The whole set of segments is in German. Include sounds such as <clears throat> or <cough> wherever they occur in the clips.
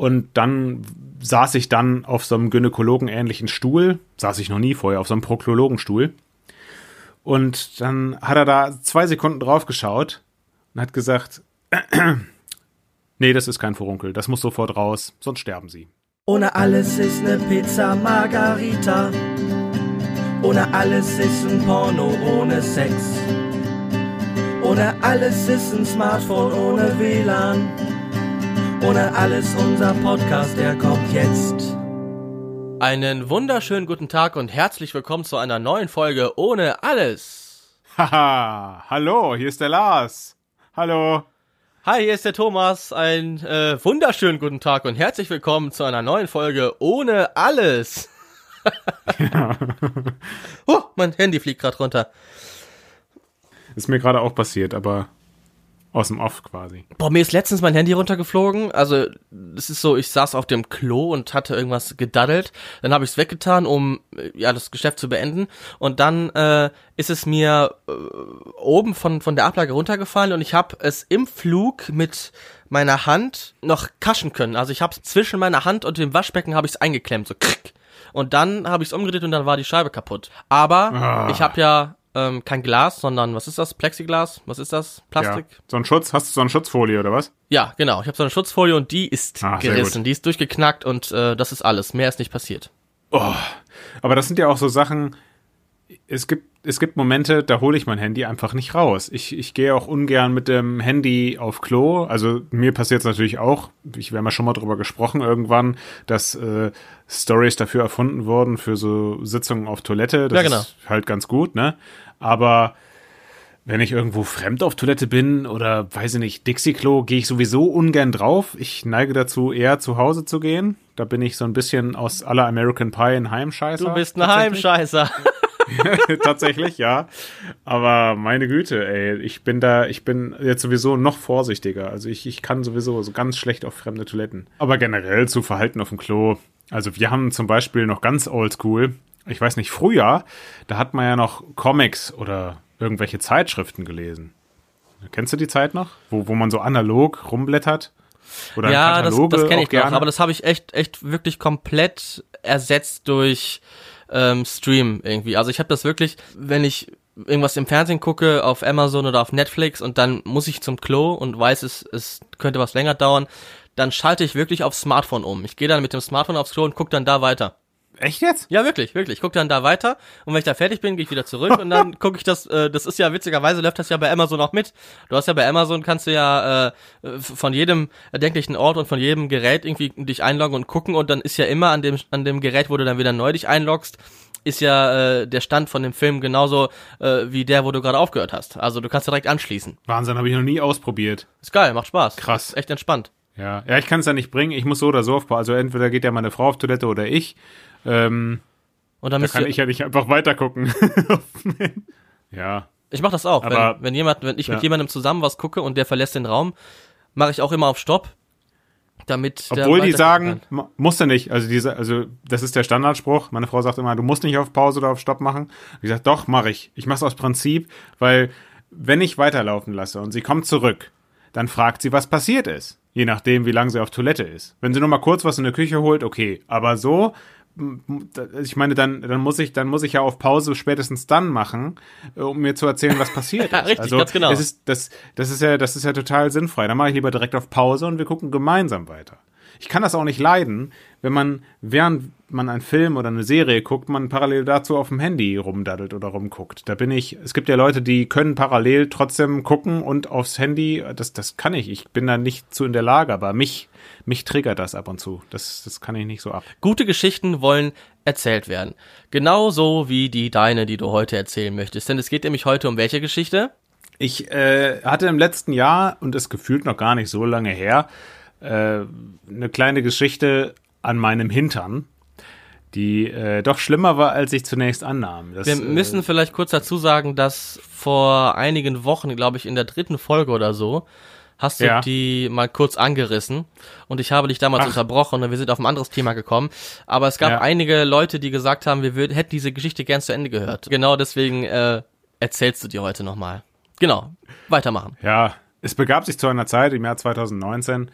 Und dann saß ich dann auf so einem Gynäkologen-ähnlichen Stuhl, saß ich noch nie vorher, auf so einem Proktologenstuhl. Und dann hat er da zwei Sekunden drauf geschaut und hat gesagt, <clears throat> nee, das ist kein Furunkel, das muss sofort raus, sonst sterben sie. Ohne alles ist ne Pizza Margarita. Ohne alles ist ein Porno ohne Sex. Ohne alles ist ein Smartphone ohne WLAN. Ohne alles unser Podcast, der kommt jetzt. Einen wunderschönen guten Tag und herzlich willkommen zu einer neuen Folge ohne alles. Haha, hallo, hier ist der Lars. Hallo. Hi, hier ist der Thomas. Einen äh, wunderschönen guten Tag und herzlich willkommen zu einer neuen Folge ohne alles. <laughs> Ja. Oh, mein Handy fliegt gerade runter. Ist mir gerade auch passiert, aber aus dem Off quasi. Boah, mir ist letztens mein Handy runtergeflogen. Also, es ist so, ich saß auf dem Klo und hatte irgendwas gedaddelt. Dann habe ich es weggetan, um äh, ja das Geschäft zu beenden. Und dann äh, ist es mir äh, oben von, von der Ablage runtergefallen und ich habe es im Flug mit meiner Hand noch kaschen können. Also ich habe es zwischen meiner Hand und dem Waschbecken habe ich es eingeklemmt, so krick. Und dann habe ich es umgedreht und dann war die Scheibe kaputt. Aber Ah. ich habe ja ähm, kein Glas, sondern was ist das? Plexiglas? Was ist das? Plastik? Ja. So ein Schutz, hast du so eine Schutzfolie oder was? Ja, genau. Ich habe so eine Schutzfolie und die ist Ah, gerissen, die ist durchgeknackt und äh, das ist alles. Mehr ist nicht passiert. Oh, aber das sind ja auch so Sachen, es gibt, es gibt Momente, da hole ich mein Handy einfach nicht raus. Ich, ich gehe auch ungern mit dem Handy auf Klo. Also mir passiert es natürlich auch, ich wir haben ja schon mal drüber gesprochen irgendwann, dass äh, Stories dafür erfunden wurden für so Sitzungen auf Toilette. Das Ja, genau. ist halt ganz gut, ne? Aber wenn ich irgendwo fremd auf Toilette bin oder weiß ich nicht, Dixie-Klo, gehe ich sowieso ungern drauf. Ich neige dazu, eher zu Hause zu gehen. Da bin ich so ein bisschen aus aller American Pie ein Heimscheißer. Du bist ein. Heimscheißer. <laughs> <laughs> tatsächlich, ja. Aber meine Güte, ey, ich bin da, ich bin jetzt sowieso noch vorsichtiger. Also ich, ich kann sowieso so ganz schlecht auf fremde Toiletten. Aber generell zu Verhalten auf dem Klo. Also wir haben zum Beispiel noch ganz oldschool, ich weiß nicht, früher, da hat man ja noch Comics oder irgendwelche Zeitschriften gelesen. Kennst du die Zeit noch? Wo, wo man so analog rumblättert? Oder ja, das, das kenne ich gerne? noch, aber das habe ich echt, echt wirklich komplett ersetzt durch ähm, Stream irgendwie. Also ich habe das wirklich, wenn ich irgendwas im Fernsehen gucke, auf Amazon oder auf Netflix und dann muss ich zum Klo und weiß, es, es könnte was länger dauern, dann schalte ich wirklich aufs Smartphone um. Ich gehe dann mit dem Smartphone aufs Klo und gucke dann da weiter. Echt jetzt? Ja, wirklich, wirklich. Ich guck dann da weiter und wenn ich da fertig bin, gehe ich wieder zurück und dann <laughs> gucke ich das, äh, das ist ja witzigerweise läuft das ja bei Amazon auch mit. Du hast ja bei Amazon kannst du ja äh, von jedem erdenklichen Ort und von jedem Gerät irgendwie dich einloggen und gucken und dann ist ja immer an dem an dem Gerät, wo du dann wieder neu dich einloggst, ist ja äh, der Stand von dem Film genauso äh, wie der, wo du gerade aufgehört hast. Also du kannst direkt anschließen. Wahnsinn, habe ich noch nie ausprobiert. Ist geil, macht Spaß. Krass. Ist echt entspannt. Ja, ja, ich kann es ja nicht bringen. Ich muss so oder so auf, also entweder geht ja meine Frau auf Toilette oder ich. Ähm, Und dann da kann ich ja nicht einfach weiter gucken. <laughs> ja, Ich mache das auch. Aber- wenn, wenn jemand, wenn ich Ja. mit jemandem zusammen was gucke und der verlässt den Raum, mache ich auch immer auf Stopp, damit. obwohl die sagen, kann. mu- musst du nicht. Also diese, also das ist der Standardspruch. Meine Frau sagt immer, du musst nicht auf Pause oder auf Stopp machen. Ich sage, doch, mache ich. Ich mache es aus Prinzip, weil wenn ich weiterlaufen lasse und sie kommt zurück, dann fragt sie, was passiert ist. Je nachdem, wie lange sie auf Toilette ist. Wenn sie nur mal kurz was in der Küche holt, okay. Aber so, m- m- da- ich meine, dann, dann muss ich, dann muss ich ja auf Pause spätestens dann machen, äh, um mir zu erzählen, was passiert <laughs> Ja, ist. richtig, also, ganz genau. Es ist, das, das ist ja, das ist ja total sinnfrei. Dann mache ich lieber direkt auf Pause und wir gucken gemeinsam weiter. Ich kann das auch nicht leiden, wenn man, während man einen Film oder eine Serie guckt, man parallel dazu auf dem Handy rumdaddelt oder rumguckt. Da bin ich, es gibt ja Leute, die können parallel trotzdem gucken und aufs Handy, das, das kann ich. Ich bin da nicht zu in der Lage, aber mich, mich triggert das ab und zu. Das, das kann ich nicht so ab. Gute Geschichten wollen erzählt werden. Genauso wie die deine, die du heute erzählen möchtest. Denn es geht nämlich heute um welche Geschichte? Ich äh, hatte im letzten Jahr, und es gefühlt noch gar nicht so lange her, äh, eine kleine Geschichte an meinem Hintern, die äh, doch schlimmer war, als ich zunächst annahm. Das, Wir äh, müssen vielleicht kurz dazu sagen, dass vor einigen Wochen, glaube ich, in der dritten Folge oder so, hast du Ja. die mal kurz angerissen und ich habe dich damals Ach. unterbrochen und wir sind auf ein anderes Thema gekommen. Aber es gab Ja. einige Leute, die gesagt haben, wir würden, hätten diese Geschichte gern zu Ende gehört. Genau deswegen äh, erzählst du dir heute nochmal. Genau, weitermachen. Ja, es begab sich zu einer Zeit im Jahr 2019,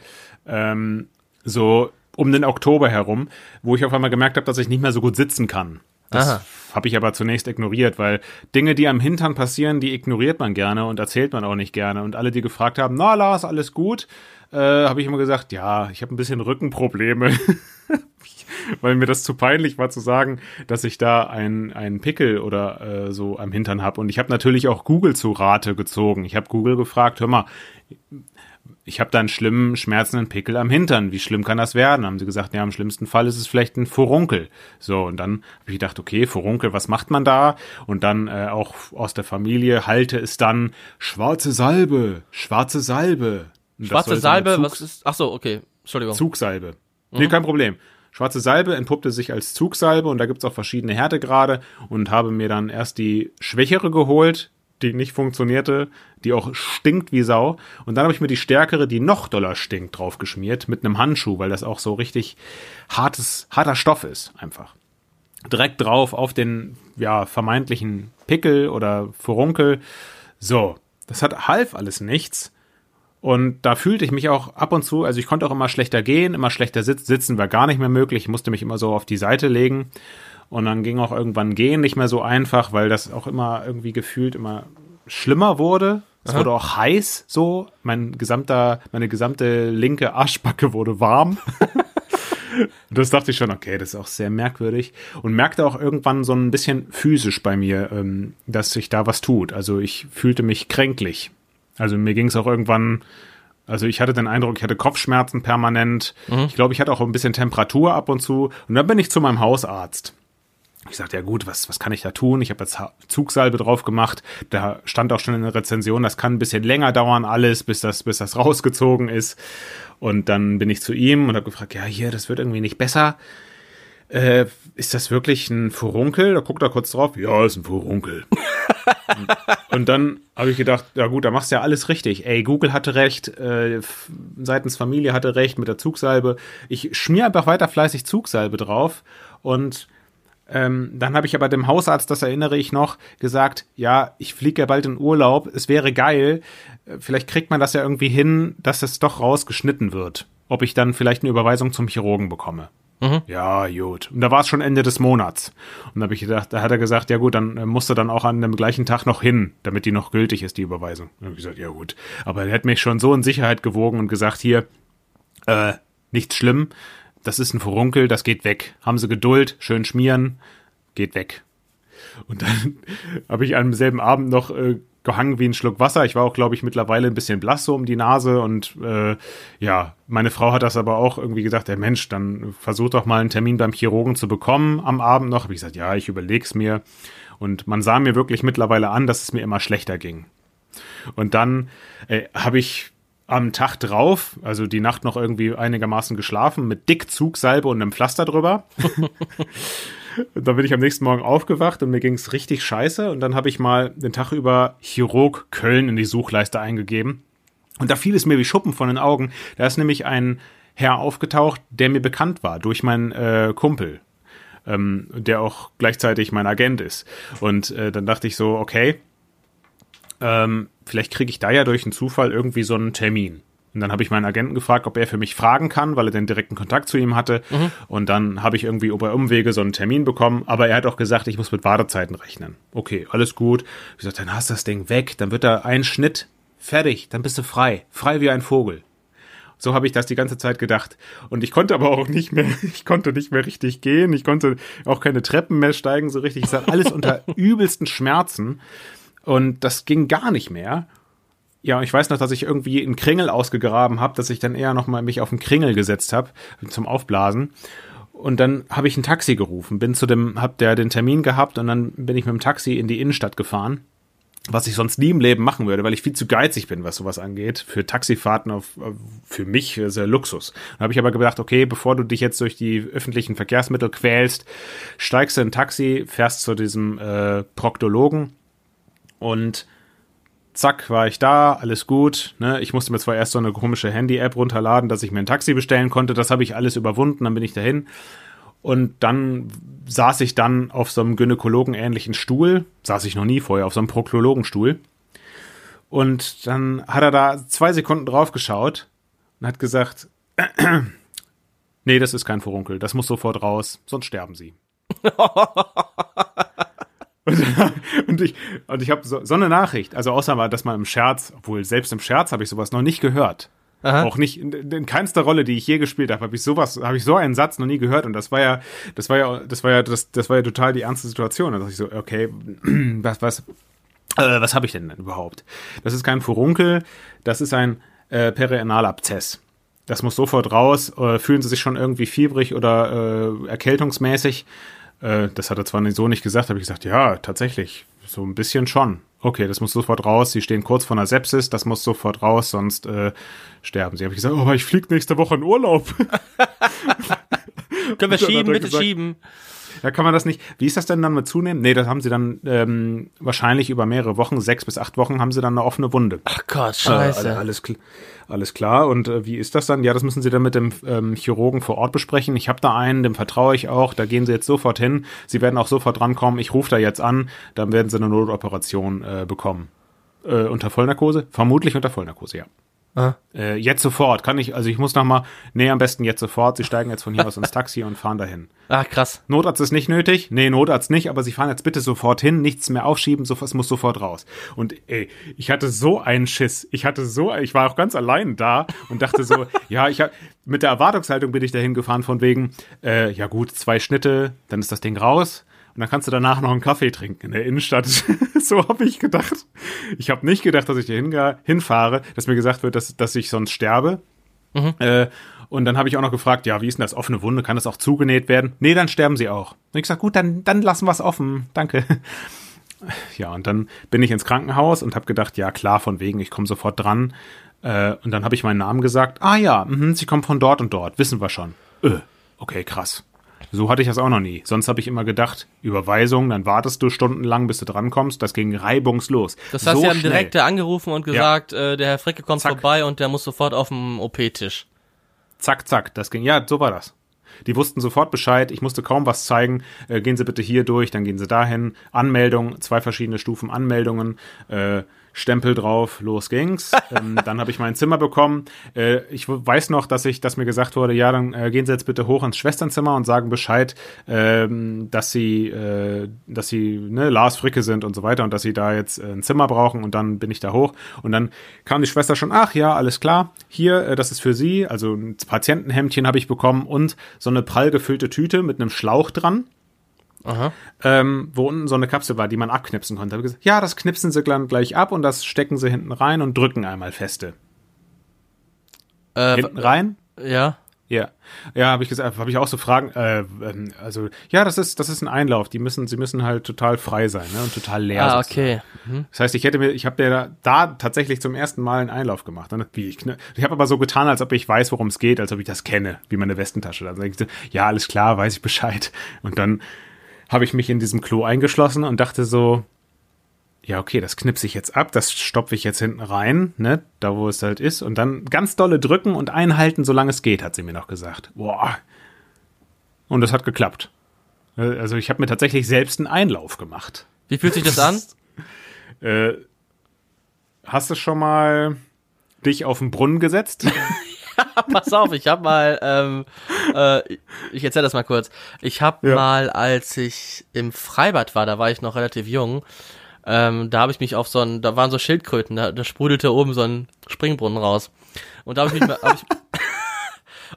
ähm, So um den Oktober herum, wo ich auf einmal gemerkt habe, dass ich nicht mehr so gut sitzen kann. Das habe ich aber zunächst ignoriert, weil Dinge, die am Hintern passieren, die ignoriert man gerne und erzählt man auch nicht gerne. Und alle, die gefragt haben, na Lars, alles gut, äh, habe ich immer gesagt, ja, ich habe ein bisschen Rückenprobleme. <laughs> <laughs> weil mir das zu peinlich war zu sagen, dass ich da einen, einen Pickel oder äh, so am Hintern habe. Und ich habe natürlich auch Google zu Rate gezogen. Ich habe Google gefragt, hör mal, ich habe da einen schlimmen, schmerzenden Pickel am Hintern. Wie schlimm kann das werden? Haben sie gesagt, ja, im schlimmsten Fall ist es vielleicht ein Furunkel. So, und dann habe ich gedacht, okay, Furunkel, was macht man da? Und dann äh, auch aus der Familie halte es dann schwarze Salbe, schwarze Salbe. Und Schwarze Salbe, was ist. Ach so, okay. Entschuldigung. Zugsalbe. Mhm. Nee, kein Problem. Schwarze Salbe entpuppte sich als Zugsalbe und da gibt's auch verschiedene Härtegrade und habe mir dann erst die schwächere geholt, die nicht funktionierte, die auch stinkt wie Sau. Und dann habe ich mir die stärkere, die noch doller stinkt, draufgeschmiert mit einem Handschuh, weil das auch so richtig hartes, harter Stoff ist, einfach. Direkt drauf auf den, ja, vermeintlichen Pickel oder Furunkel. So. Das hat half alles nichts. Und da fühlte ich mich auch ab und zu, also ich konnte auch immer schlechter gehen, immer schlechter sitzen, sitzen war gar nicht mehr möglich, ich musste mich immer so auf die Seite legen. Und dann ging auch irgendwann Gehen nicht mehr so einfach, weil das auch immer irgendwie gefühlt immer schlimmer wurde. Es Aha. wurde auch heiß so. Mein gesamter, meine gesamte linke Arschbacke wurde warm. <laughs> Das dachte ich schon, okay, das ist auch sehr merkwürdig. Und merkte auch irgendwann so ein bisschen physisch bei mir, ähm, dass sich da was tut. Also ich fühlte mich kränklich. Also mir ging es auch irgendwann, also ich hatte den Eindruck, ich hatte Kopfschmerzen permanent. Ich glaube, ich hatte auch ein bisschen Temperatur ab und zu. Und dann bin ich zu meinem Hausarzt. Ich sagte, ja gut, was, was kann ich da tun? Ich habe jetzt Zugsalbe drauf gemacht. Da stand auch schon in der Rezension, das kann ein bisschen länger dauern, alles, bis das, bis das rausgezogen ist. Und dann bin ich zu ihm und habe gefragt, ja, hier, das wird irgendwie nicht besser. Äh, ist das wirklich ein Furunkel? Da guckt er kurz drauf. Ja, ist ein Furunkel. Und dann habe ich gedacht, ja gut, da machst du ja alles richtig. Ey, Google hatte recht, äh, seitens Familie hatte recht mit der Zugsalbe. Ich schmier einfach weiter fleißig Zugsalbe drauf und ähm, dann habe ich aber dem Hausarzt, das erinnere ich noch, gesagt, ja, ich fliege ja bald in Urlaub, es wäre geil, äh, vielleicht kriegt man das ja irgendwie hin, dass es doch rausgeschnitten wird. Ob ich dann vielleicht eine Überweisung zum Chirurgen bekomme. Ja, gut. Und da war es schon Ende des Monats. Und da habe ich gedacht, da hat er gesagt, ja gut, dann äh, musst du dann auch an dem gleichen Tag noch hin, damit die noch gültig ist, die Überweisung. Habe ich gesagt, ja gut. Aber er hat mich schon so in Sicherheit gewogen und gesagt, hier, äh, nichts schlimm, das ist ein Furunkel, das geht weg. Haben Sie Geduld, schön schmieren, geht weg. Und dann <laughs> habe ich am selben Abend noch äh, gehangen wie ein Schluck Wasser. Ich war auch, glaube ich, mittlerweile ein bisschen blass so um die Nase und äh, ja, meine Frau hat das aber auch irgendwie gesagt, der Mensch, dann versuch doch mal einen Termin beim Chirurgen zu bekommen am Abend noch. Habe ich gesagt, ja, ich überleg's mir. Und man sah mir wirklich mittlerweile an, dass es mir immer schlechter ging. Und dann äh, habe ich am Tag drauf, also die Nacht noch irgendwie einigermaßen geschlafen, mit dick Zugsalbe und einem Pflaster drüber. <laughs> und dann bin ich am nächsten Morgen aufgewacht und mir ging's richtig scheiße. Und dann habe ich mal den Tag über Chirurg Köln in die Suchleiste eingegeben. Und da fiel es mir wie Schuppen von den Augen. Da ist nämlich ein Herr aufgetaucht, der mir bekannt war durch meinen äh, Kumpel, ähm, der auch gleichzeitig mein Agent ist. Und äh, dann dachte ich so, okay, ähm, vielleicht kriege ich da ja durch einen Zufall irgendwie so einen Termin. Und dann habe ich meinen Agenten gefragt, ob er für mich fragen kann, weil er den direkten Kontakt zu ihm hatte. Und dann habe ich irgendwie über Umwege so einen Termin bekommen. Aber er hat auch gesagt, ich muss mit Wartezeiten rechnen. Okay, alles gut. Ich gesagt, dann hast du das Ding weg, dann wird da ein Schnitt fertig, dann bist du frei, frei wie ein Vogel. So habe ich das die ganze Zeit gedacht. Und ich konnte aber auch nicht mehr, <laughs> ich konnte nicht mehr richtig gehen. Ich konnte auch keine Treppen mehr steigen so richtig. Es hat alles unter <laughs> übelsten Schmerzen. Und das ging gar nicht mehr. Ja, ich weiß noch, dass ich irgendwie einen Kringel ausgegraben habe, dass ich dann eher noch mal mich auf einen Kringel gesetzt habe zum Aufblasen. Und dann habe ich ein Taxi gerufen, bin zu dem, hab der den Termin gehabt und dann bin ich mit dem Taxi in die Innenstadt gefahren was ich sonst nie im Leben machen würde, weil ich viel zu geizig bin, was sowas angeht. Für Taxifahrten auf, auf für mich ist ja Luxus. Dann habe ich aber gedacht, okay, bevor du dich jetzt durch die öffentlichen Verkehrsmittel quälst, steigst du in ein Taxi, fährst zu diesem äh, Proktologen und zack, war ich da, alles gut. Ne? Ich musste mir zwar erst so eine komische Handy-App runterladen, dass ich mir ein Taxi bestellen konnte. Das habe ich alles überwunden, dann bin ich dahin. Und dann saß ich dann auf so einem Gynäkologen-ähnlichen Stuhl, saß ich noch nie vorher, auf so einem Proktologenstuhl. Und dann hat er da zwei Sekunden drauf geschaut und hat gesagt, <clears throat> Nee, das ist kein Furunkel. Das muss sofort raus, sonst sterben sie. <laughs> und, <laughs> und ich, und ich habe so, so eine Nachricht, also außer mal, dass man im Scherz, obwohl selbst im Scherz habe ich sowas noch nicht gehört. Aha. Auch nicht in, in keinster Rolle, die ich je gespielt habe, habe ich sowas, habe ich so einen Satz noch nie gehört und das war ja, das war ja, das war ja, das, das war ja total die ernste Situation. Da dachte ich so, okay, <clears throat> was, was, äh, was habe ich denn, denn überhaupt? Das ist kein Furunkel, das ist ein äh, Perianalabzess. Das muss sofort raus. Äh, fühlen Sie sich schon irgendwie fiebrig oder äh, erkältungsmäßig? Äh, das hat er zwar so nicht gesagt, habe ich gesagt, ja, tatsächlich, so ein bisschen schon. Okay, das muss sofort raus. Sie stehen kurz vor einer Sepsis, das muss sofort raus, sonst äh, sterben Sie. Habe ich gesagt, oh, aber ich fliege nächste Woche in Urlaub. <laughs> Können wir schieben, bitte gesagt, schieben. Ja, kann man das nicht. Wie ist das denn dann mit zunehmen? Nee, das haben sie dann ähm, wahrscheinlich über mehrere Wochen, sechs bis acht Wochen, haben sie dann eine offene Wunde. Ach Gott, scheiße. Äh, alles, alles klar. Und äh, wie ist das dann? Ja, das müssen sie dann mit dem ähm, Chirurgen vor Ort besprechen. Ich habe da einen, dem vertraue ich auch. Da gehen sie jetzt sofort hin. Sie werden auch sofort drankommen. Ich rufe da jetzt an. Dann werden sie eine Notoperation äh, bekommen. Äh, unter Vollnarkose? Vermutlich unter Vollnarkose, ja. Ah. Äh, jetzt sofort, kann ich, also ich muss nochmal, nee, am besten jetzt sofort. Sie steigen jetzt von hier aus ins Taxi und fahren dahin. Ah, krass. Notarzt ist nicht nötig. Nee, Notarzt nicht, aber Sie fahren jetzt bitte sofort hin, nichts mehr aufschieben, so, es muss sofort raus. Und ey, ich hatte so einen Schiss. Ich hatte so, ich war auch ganz allein da und dachte so, <laughs> ja, ich hab, mit der Erwartungshaltung bin ich dahin gefahren von wegen, äh, ja gut, zwei Schnitte, dann ist das Ding raus und dann kannst du danach noch einen Kaffee trinken in der Innenstadt. <laughs> so habe ich gedacht. Ich habe nicht gedacht, dass ich hier hinfahre, dass mir gesagt wird, dass, dass ich sonst sterbe. Mhm. Äh, und dann habe ich auch noch gefragt, ja, wie ist denn das offene Wunde? Kann das auch zugenäht werden? Nee, dann sterben sie auch. Und ich gesagt, gut, dann, dann lassen wir es offen. Danke. <laughs> Ja, und dann bin ich ins Krankenhaus und habe gedacht, ja, klar, von wegen, ich komme sofort dran. Äh, und dann habe ich meinen Namen gesagt. Ah ja, mh, sie kommen von dort und dort, wissen wir schon. Öh, okay, krass. So hatte ich das auch noch nie. Sonst habe ich immer gedacht, Überweisung, dann wartest du stundenlang, bis du drankommst. Das ging reibungslos. Das heißt, so sie haben direkt angerufen und gesagt, ja. äh, der Herr Fricke kommt zack. vorbei und der muss sofort auf dem OP-Tisch. Zack, zack, das ging. Ja, so war das. Die wussten sofort Bescheid, ich musste kaum was zeigen. Äh, gehen Sie bitte hier durch, dann gehen Sie dahin. Anmeldung, zwei verschiedene Stufen Anmeldungen. Äh, Stempel drauf, los ging's. <laughs> ähm, dann habe ich mein Zimmer bekommen. Äh, ich weiß noch, dass ich, dass mir gesagt wurde, ja, dann äh, gehen Sie jetzt bitte hoch ins Schwesternzimmer und sagen Bescheid, ähm, dass Sie, äh, dass Sie ne, Lars Fricke sind und so weiter und dass Sie da jetzt äh, ein Zimmer brauchen. Und dann bin ich da hoch und dann kam die Schwester schon, ach ja, alles klar, hier, äh, das ist für Sie. Also ein Patientenhemdchen habe ich bekommen und so eine prall gefüllte Tüte mit einem Schlauch dran ähm, wo unten so eine Kapsel war, die man abknipsen konnte. Da habe ich gesagt, ja, das knipsen sie dann gleich ab und das stecken sie hinten rein und drücken einmal feste. Äh, hinten rein? Ja. Ja, ja, habe ich gesagt, habe ich auch so Fragen. Äh, ähm, also ja, das ist das ist ein Einlauf. Die müssen, sie müssen halt total frei sein ne, und total leer. Ah, okay. Mhm. Das heißt, ich hätte mir, ich habe da, da tatsächlich zum ersten Mal einen Einlauf gemacht. Und wie ich, ne, ich habe aber so getan, als ob ich weiß, worum es geht, als ob ich das kenne, wie meine Westentasche. Dann sag ich so, ja, alles klar, weiß ich Bescheid. Und dann habe ich mich in diesem Klo eingeschlossen und dachte so, ja, okay, das knipse ich jetzt ab, das stopfe ich jetzt hinten rein, ne, da wo es halt ist, und dann ganz dolle drücken und einhalten, solange es geht, hat sie mir noch gesagt. Boah. Und das hat geklappt. Also ich habe mir tatsächlich selbst einen Einlauf gemacht. Wie fühlt sich das an? <laughs> äh, hast du schon mal dich auf den Brunnen gesetzt? <laughs> pass auf, ich habe mal, ähm, äh, ich erzähle das mal kurz. Ich habe ja. mal, als ich im Freibad war, da war ich noch relativ jung, ähm, da habe ich mich auf so ein, da waren so Schildkröten, da, da sprudelte oben so ein Springbrunnen raus. Und da habe ich mich, hab ich, <laughs>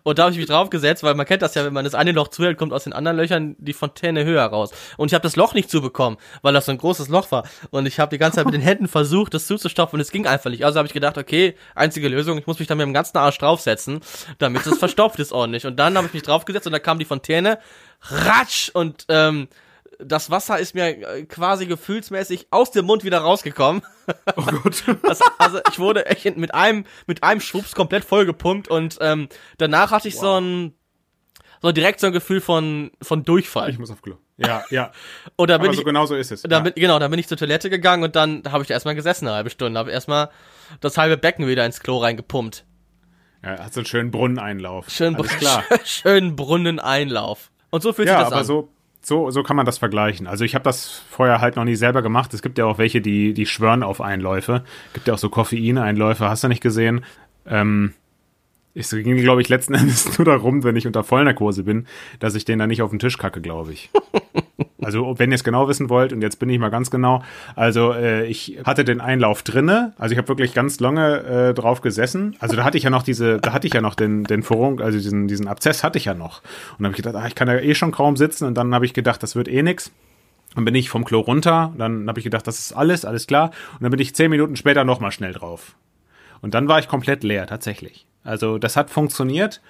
und da habe ich mich draufgesetzt, weil man kennt das ja, wenn man das eine Loch zuhält, kommt aus den anderen Löchern die Fontäne höher raus. Und ich habe das Loch nicht zubekommen, weil das so ein großes Loch war. Und ich habe die ganze Zeit mit den Händen versucht, das zuzustopfen und es ging einfach nicht. Also habe ich gedacht, okay, einzige Lösung, ich muss mich da mit dem ganzen Arsch draufsetzen, damit es verstopft ist ordentlich. Und dann habe ich mich draufgesetzt und da kam die Fontäne, ratsch und ähm, das Wasser ist mir äh, quasi gefühlsmäßig aus dem Mund wieder rausgekommen. <laughs> Oh Gott. <laughs> Das, also ich wurde echt mit einem, mit einem Schwupps komplett vollgepumpt und ähm, danach hatte ich wow. so ein so direkt so ein Gefühl von, von Durchfall. Ich muss auf Klo. Ja, ja. <laughs> und da bin Aber ich, so genau so ist es. Da ja. bin, genau, da bin ich zur Toilette gegangen und dann habe ich da erstmal gesessen eine halbe Stunde, habe erstmal das halbe Becken wieder ins Klo reingepumpt. Ja, hat so einen schönen Brunneneinlauf. Schön, Alles klar. schönen Brunneneinlauf. Und so fühlt ja, sich das aber an. So, so, so kann man das vergleichen. Also ich habe das vorher halt noch nie selber gemacht. Es gibt ja auch welche, die, die schwören auf Einläufe. Gibt ja auch so Koffeineinläufe, hast du nicht gesehen? Ähm, Es ging, glaube ich, letzten <laughs> Endes nur darum, wenn ich unter Vollnarkose bin, dass ich den dann nicht auf den Tisch kacke, glaube ich. <laughs> Also, wenn ihr es genau wissen wollt, und jetzt bin ich mal ganz genau, also äh, ich hatte den Einlauf drinne, also ich habe wirklich ganz lange äh, drauf gesessen. Also da hatte ich ja noch diese, da hatte ich ja noch den, den Furung, also diesen, diesen Abzess hatte ich ja noch. Und habe ich gedacht, ah, ich kann ja eh schon kaum sitzen und dann habe ich gedacht, das wird eh nix. Dann bin ich vom Klo runter, dann habe ich gedacht, das ist alles, alles klar. Und dann bin ich zehn Minuten später nochmal schnell drauf. Und dann war ich komplett leer, tatsächlich. Also das hat funktioniert.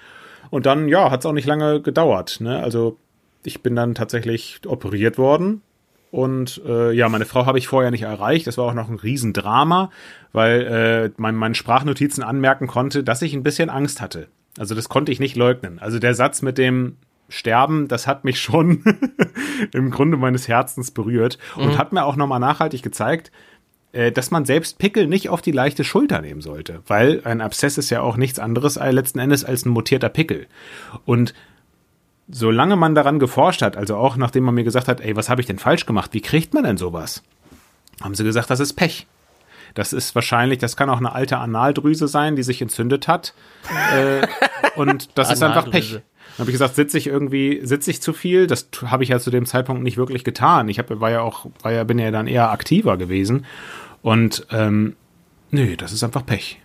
Und dann, ja, hat es auch nicht lange gedauert. Ne? Also ich bin dann tatsächlich operiert worden. Und äh, ja, meine Frau habe ich vorher nicht erreicht. Das war auch noch ein Riesendrama, weil äh, mein, meine Sprachnotizen anmerken konnte, dass ich ein bisschen Angst hatte. Also das konnte ich nicht leugnen. Also der Satz mit dem Sterben, das hat mich <laughs> schon im Grunde meines Herzens berührt und mhm. hat mir auch nochmal nachhaltig gezeigt, äh, dass man selbst Pickel nicht auf die leichte Schulter nehmen sollte, weil ein Abszess ist ja auch nichts anderes letzten Endes als ein mutierter Pickel. Und solange man daran geforscht hat, also auch nachdem man mir gesagt hat, ey, was habe ich denn falsch gemacht? Wie kriegt man denn sowas? Haben sie gesagt, das ist Pech. Das ist wahrscheinlich, das kann auch eine alte Analdrüse sein, die sich entzündet hat. äh, <laughs> und das ist einfach Pech. Dann habe ich gesagt, sitze ich irgendwie, sitze ich zu viel? Das habe ich ja zu dem Zeitpunkt nicht wirklich getan. Ich hab, war ja auch, war ja, bin ja dann eher aktiver gewesen. Und ähm, nö, das ist einfach Pech.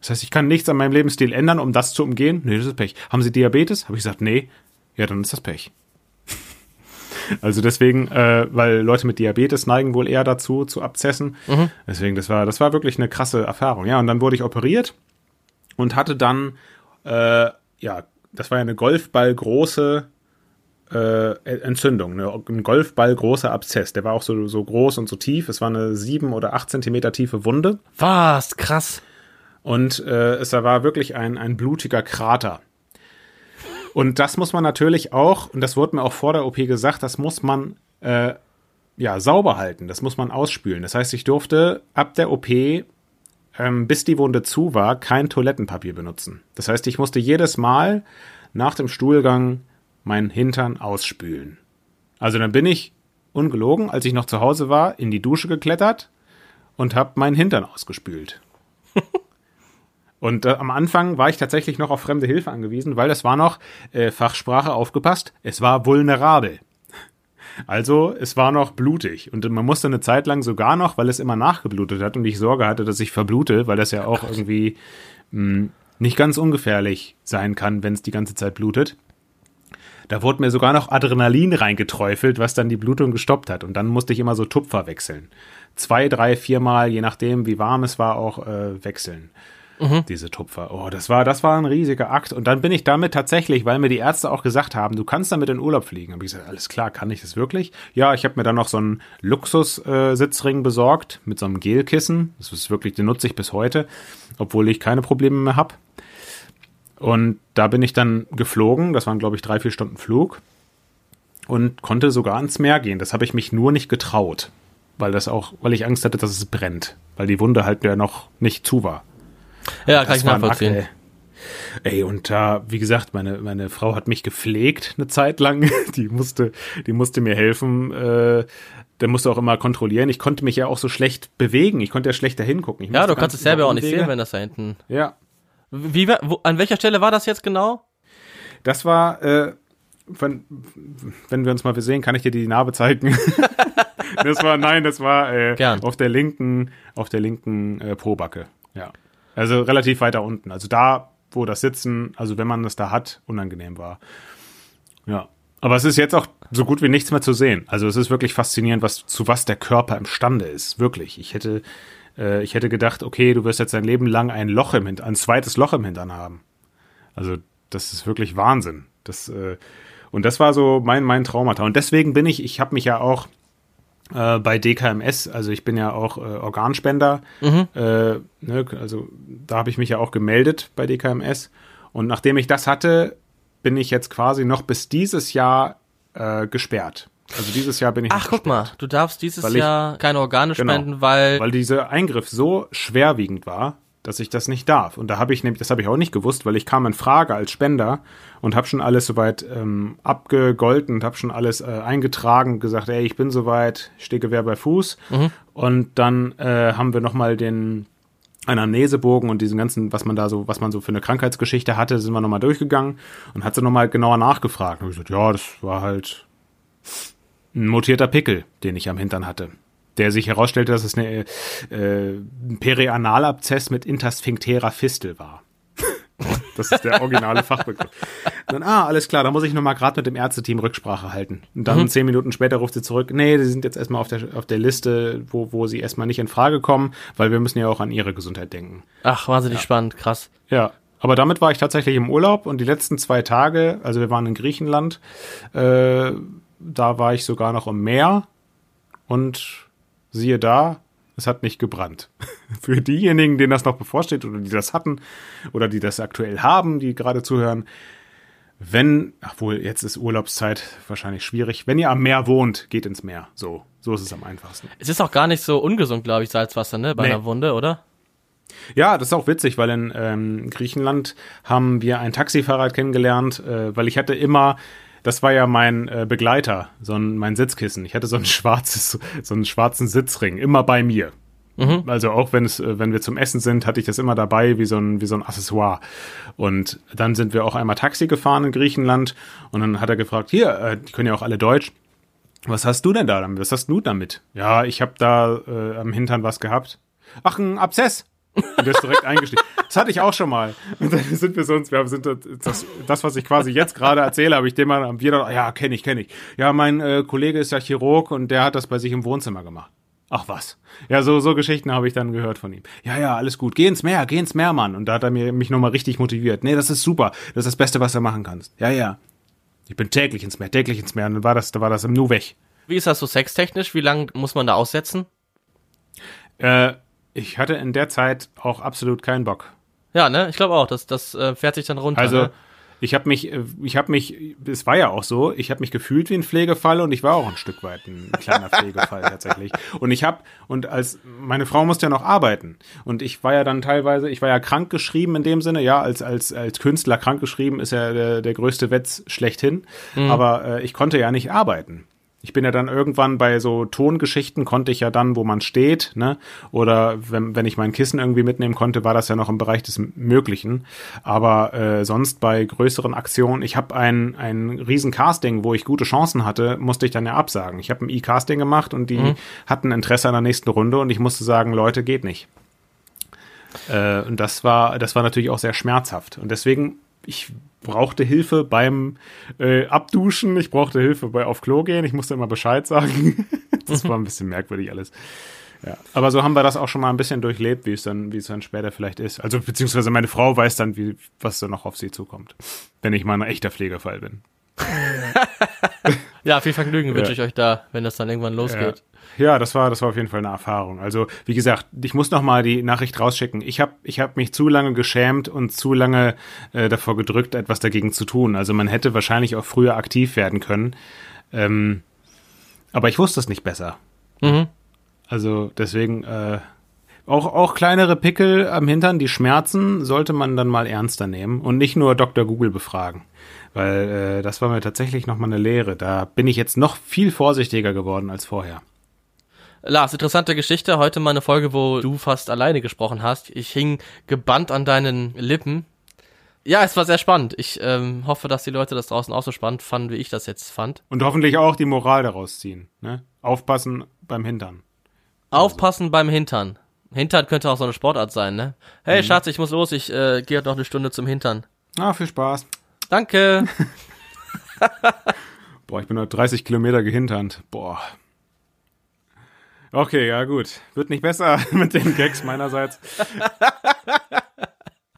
Das heißt, ich kann nichts an meinem Lebensstil ändern, um das zu umgehen. Nö, das ist Pech. Haben Sie Diabetes? Habe ich gesagt, nee. Ja, dann ist das Pech. Also deswegen, äh, weil Leute mit Diabetes neigen wohl eher dazu, zu Abzessen. Mhm. Deswegen, das war, das war wirklich eine krasse Erfahrung. Ja, und dann wurde ich operiert und hatte dann, äh, ja, das war ja eine Golfballgroße äh, Entzündung, eine, ein Golfball großer Abzess. Der war auch so, so groß und so tief. Es war eine sieben oder acht Zentimeter tiefe Wunde. Was? Krass. Und äh, es war wirklich ein, ein blutiger Krater. Und das muss man natürlich auch, und das wurde mir auch vor der OP gesagt, das muss man äh, ja sauber halten, das muss man ausspülen. Das heißt, ich durfte ab der OP, ähm, bis die Wunde zu war, kein Toilettenpapier benutzen. Das heißt, ich musste jedes Mal nach dem Stuhlgang meinen Hintern ausspülen. Also dann bin ich ungelogen, als ich noch zu Hause war, in die Dusche geklettert und habe meinen Hintern ausgespült. Und äh, am Anfang war ich tatsächlich noch auf fremde Hilfe angewiesen, weil das war noch äh, Fachsprache aufgepasst. Es war vulnerabel. Also es war noch blutig und man musste eine Zeit lang sogar noch, weil es immer nachgeblutet hat und ich Sorge hatte, dass ich verblute, weil das ja auch irgendwie mh, hm, nicht ganz ungefährlich sein kann, wenn es die ganze Zeit blutet. Da wurde mir sogar noch Adrenalin reingeträufelt, was dann die Blutung gestoppt hat. Und dann musste ich immer so Tupfer wechseln. Zwei, drei, viermal, je nachdem, wie warm es war, auch äh, wechseln mhm. diese Tupfer. Oh, das war, das war ein riesiger Akt. Und dann bin ich damit tatsächlich, weil mir die Ärzte auch gesagt haben, du kannst damit in Urlaub fliegen. Habe ich gesagt, alles klar, kann ich das wirklich? Ja, ich habe mir dann noch so einen Luxus-Sitzring äh, besorgt mit so einem Gelkissen. Das ist wirklich, den nutze ich bis heute, obwohl ich keine Probleme mehr habe. Und da bin ich dann geflogen. Das waren, glaube ich, drei, vier Stunden Flug. Und konnte sogar ins Meer gehen. Das habe ich mich nur nicht getraut. Weil das auch, weil ich Angst hatte, dass es brennt. Weil die Wunde halt ja noch nicht zu war. Ja, kann das ich nachvollziehen. Akt, ey. ey, und da, wie gesagt, meine, meine Frau hat mich gepflegt eine Zeit lang. <laughs> Die musste, die musste mir helfen. Äh, der musste auch immer kontrollieren. Ich konnte mich ja auch so schlecht bewegen. Ich konnte ja schlecht dahin gucken. ja, du kannst es selber auch nicht sehen, wenn das da hinten. Ja. Wie, wo, an welcher Stelle war das jetzt genau? Das war, äh, wenn, wenn wir uns mal sehen, kann ich dir die Narbe zeigen. <laughs> das war, nein, das war äh, auf der linken, auf der linken äh, Probacke. Ja. Also relativ weiter unten. Also da, wo das Sitzen, also wenn man das da hat, unangenehm war. Ja. Aber es ist jetzt auch so gut wie nichts mehr zu sehen. Also es ist wirklich faszinierend, was, zu was der Körper imstande ist. Wirklich. Ich hätte, äh, ich hätte gedacht, okay, du wirst jetzt dein Leben lang ein Loch im Hintern, ein zweites Loch im Hintern haben. Also das ist wirklich Wahnsinn. Das, äh, und das war so mein, mein Traumata. Und deswegen bin ich, ich habe mich ja auch äh, bei DKMS, also ich bin ja auch äh, Organspender, mhm. äh, ne, also da habe ich mich ja auch gemeldet bei DKMS. Und nachdem ich das hatte, bin ich jetzt quasi noch bis dieses Jahr äh, gesperrt. Also dieses Jahr bin ich. Ach, guck mal, du darfst dieses Jahr keine Organe genau, spenden, weil. Weil dieser Eingriff so schwerwiegend war, dass ich das nicht darf. Und da habe ich nämlich, das habe ich auch nicht gewusst, weil ich kam in Frage als Spender und habe schon alles soweit ähm, abgegolten und habe schon alles äh, eingetragen, gesagt, ey, ich bin soweit, stehe Gewehr bei Fuß. Mhm. Und dann äh, haben wir nochmal den Anamnesebogen und diesen ganzen, was man da so, was man so für eine Krankheitsgeschichte hatte, sind wir nochmal durchgegangen und hat sie nochmal genauer nachgefragt. Und ich gesagt, ja, das war halt ein mutierter Pickel, den ich am Hintern hatte. Der sich herausstellte, dass es eine, äh, ein Perianalabzess mit intersphincterer Fistel war. <laughs> Das ist der originale Fachbegriff. Dann, ah, alles klar, da muss ich nochmal gerade mit dem Ärzteteam Rücksprache halten. Und dann mhm. zehn Minuten später ruft sie zurück, nee, die sind jetzt erstmal auf der, auf der Liste, wo, wo sie erstmal nicht in Frage kommen, weil wir müssen ja auch an ihre Gesundheit denken. Ach, wahnsinnig ja. spannend, krass. Ja, aber damit war ich tatsächlich im Urlaub und die letzten zwei Tage, also wir waren in Griechenland, äh, da war ich sogar noch im Meer und siehe da, es hat nicht gebrannt. <laughs> Für diejenigen, denen das noch bevorsteht oder die das hatten oder die das aktuell haben, die gerade zuhören, wenn, obwohl jetzt ist Urlaubszeit wahrscheinlich schwierig, wenn ihr am Meer wohnt, geht ins Meer. So, so ist es am einfachsten. Es ist auch gar nicht so ungesund, glaube ich, Salzwasser, ne, bei nee. einer Wunde, oder? Ja, das ist auch witzig, weil in ähm, Griechenland haben wir ein Taxifahrer kennengelernt, äh, weil ich hatte immer das war ja mein äh, Begleiter, so ein, mein Sitzkissen. Ich hatte so ein <laughs> schwarzes, so einen schwarzen Sitzring, immer bei mir. Mhm. Also auch wenn es, äh, wenn wir zum Essen sind, hatte ich das immer dabei wie so ein, wie so ein Accessoire. Und dann sind wir auch einmal Taxi gefahren in Griechenland und dann hat er gefragt, hier, äh, die können ja auch alle Deutsch. Was hast du denn da damit? Was hast du damit? Ja, ich habe da äh, am Hintern was gehabt. Ach, ein Abszess. Und der ist direkt eingestiegen. Das hatte ich auch schon mal. Und dann sind wir sonst, wir sind das, das was ich quasi jetzt gerade erzähle, habe ich dem mal am wieder, ja, kenne ich, kenne ich. Ja, mein äh, Kollege ist ja Chirurg und der hat das bei sich im Wohnzimmer gemacht. Ach was. Ja, so, so Geschichten habe ich dann gehört von ihm. Ja, ja, alles gut. Geh ins Meer, geh ins Meer, Mann. Und da hat er mir, mich nochmal richtig motiviert. Nee, das ist super. Das ist das Beste, was du machen kannst. Ja, ja. Ich bin täglich ins Meer, täglich ins Meer. Und dann war das, da war das im Nu weg. Wie ist das so sextechnisch? Wie lange muss man da aussetzen? Äh, ich hatte in der Zeit auch absolut keinen Bock. Ja, ne? Ich glaube auch, das, das äh, fährt sich dann runter. Also, ne? ich habe mich, äh, ich habe mich, es war ja auch so, ich habe mich gefühlt wie ein Pflegefall und ich war auch ein Stück weit ein kleiner <laughs> Pflegefall tatsächlich. Und ich habe, und als, meine Frau musste ja noch arbeiten. Und ich war ja dann teilweise, ich war ja krank geschrieben in dem Sinne, ja, als, als, als Künstler krank geschrieben ist ja der, der größte Wetz schlechthin. Mhm. Aber äh, ich konnte ja nicht arbeiten ich bin ja dann irgendwann bei so Tongeschichten konnte ich ja dann, wo man steht, ne? Oder wenn, wenn ich mein Kissen irgendwie mitnehmen konnte, war das ja noch im Bereich des Möglichen. Aber äh, sonst bei größeren Aktionen, ich habe ein, ein riesen Casting, wo ich gute Chancen hatte, musste ich dann ja absagen. Ich habe ein E-Casting gemacht und die mhm. hatten Interesse an der nächsten Runde und ich musste sagen, Leute, geht nicht. Äh, und das war, das war natürlich auch sehr schmerzhaft. Und deswegen, ich brauchte Hilfe beim äh, Abduschen, ich brauchte Hilfe bei auf Klo gehen, ich musste immer Bescheid sagen. <laughs> das war ein bisschen merkwürdig alles. Ja, aber so haben wir das auch schon mal ein bisschen durchlebt, wie es dann, wie es dann später vielleicht ist. Also beziehungsweise meine Frau weiß dann, wie was da noch auf sie zukommt, wenn ich mal ein echter Pflegefall bin. <laughs> ja, viel Vergnügen wünsche ich euch da, wenn das dann irgendwann losgeht. Ja. Ja, das war, das war auf jeden Fall eine Erfahrung. Also, wie gesagt, ich muss noch mal die Nachricht rausschicken. Ich habe ich hab mich zu lange geschämt und zu lange äh, davor gedrückt, etwas dagegen zu tun. Also, man hätte wahrscheinlich auch früher aktiv werden können. Ähm, aber ich wusste es nicht besser. Mhm. Also, deswegen, äh, auch, auch kleinere Pickel am Hintern, die schmerzen, sollte man dann mal ernster nehmen und nicht nur Dr. Google befragen. Weil äh, das war mir tatsächlich nochmal eine Lehre. Da bin ich jetzt noch viel vorsichtiger geworden als vorher. Lars, interessante Geschichte. Heute mal eine Folge, wo du fast alleine gesprochen hast. Ich hing gebannt an deinen Lippen. Ja, es war sehr spannend. Ich ähm, hoffe, dass die Leute das draußen auch so spannend fanden, wie ich das jetzt fand. Und hoffentlich auch die Moral daraus ziehen. Ne? Aufpassen beim Hintern. Aufpassen also. beim Hintern. Hintern könnte auch so eine Sportart sein, ne? Hey, mhm. Schatz, ich muss los. Ich äh, gehe noch eine Stunde zum Hintern. Ah, viel Spaß. Danke. <laughs> Boah, ich bin nur 30 Kilometer gehinternt. Boah. Okay, ja gut. Wird nicht besser <laughs> mit den Gags meinerseits. <laughs>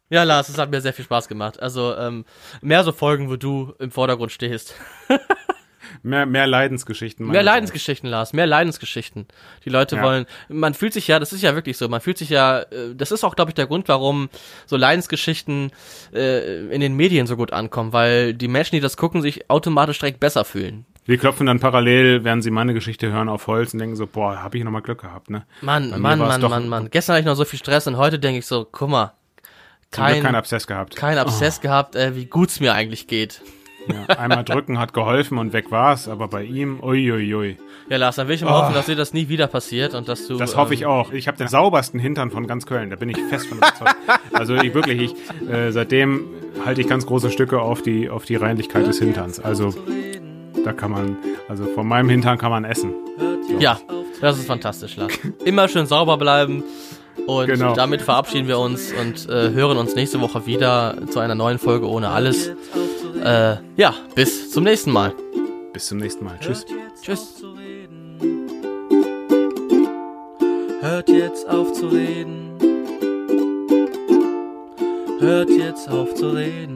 Ja, Lars, es hat mir sehr viel Spaß gemacht. Also ähm, mehr so Folgen, wo du im Vordergrund stehst. <laughs> mehr, mehr Leidensgeschichten. Mehr Leidensgeschichten, Lars. Mehr Leidensgeschichten. Die Leute ja. wollen. Man fühlt sich ja, das ist ja wirklich so. Man fühlt sich ja. Äh, das ist auch, glaube ich, der Grund, warum so Leidensgeschichten äh, in den Medien so gut ankommen, weil die Menschen, die das gucken, sich automatisch direkt besser fühlen. Wir klopfen dann parallel, während sie meine Geschichte hören, auf Holz und denken so, boah, hab ich nochmal Glück gehabt, ne? Mann, Mann, Mann, Mann, Mann. Gestern hatte ich noch so viel Stress und heute denke ich so, guck mal, kein, kein Abszess gehabt. Kein Abszess oh. gehabt, äh, wie gut's mir eigentlich geht. Ja, einmal drücken hat geholfen und weg war's, aber bei ihm, uiuiui. Ja, Lars, dann will ich mal Oh. hoffen, dass dir das nie wieder passiert und dass du. Das hoffe ähm, ich auch. Ich habe den saubersten Hintern von ganz Köln, da bin ich fest von überzeugt. also ich wirklich, ich, äh, seitdem halte ich ganz große Stücke auf die, auf die Reinlichkeit des Hinterns. Also da kann man, also von meinem Hintern kann man essen. Ja, das ist fantastisch, Lars. Immer schön sauber bleiben. Und Genau. damit verabschieden wir uns und äh, hören uns nächste Woche wieder zu einer neuen Folge ohne alles. Äh, ja, bis zum nächsten Mal. Bis zum nächsten Mal. Tschüss. Tschüss. Hört jetzt auf zu reden. Hört jetzt auf zu reden.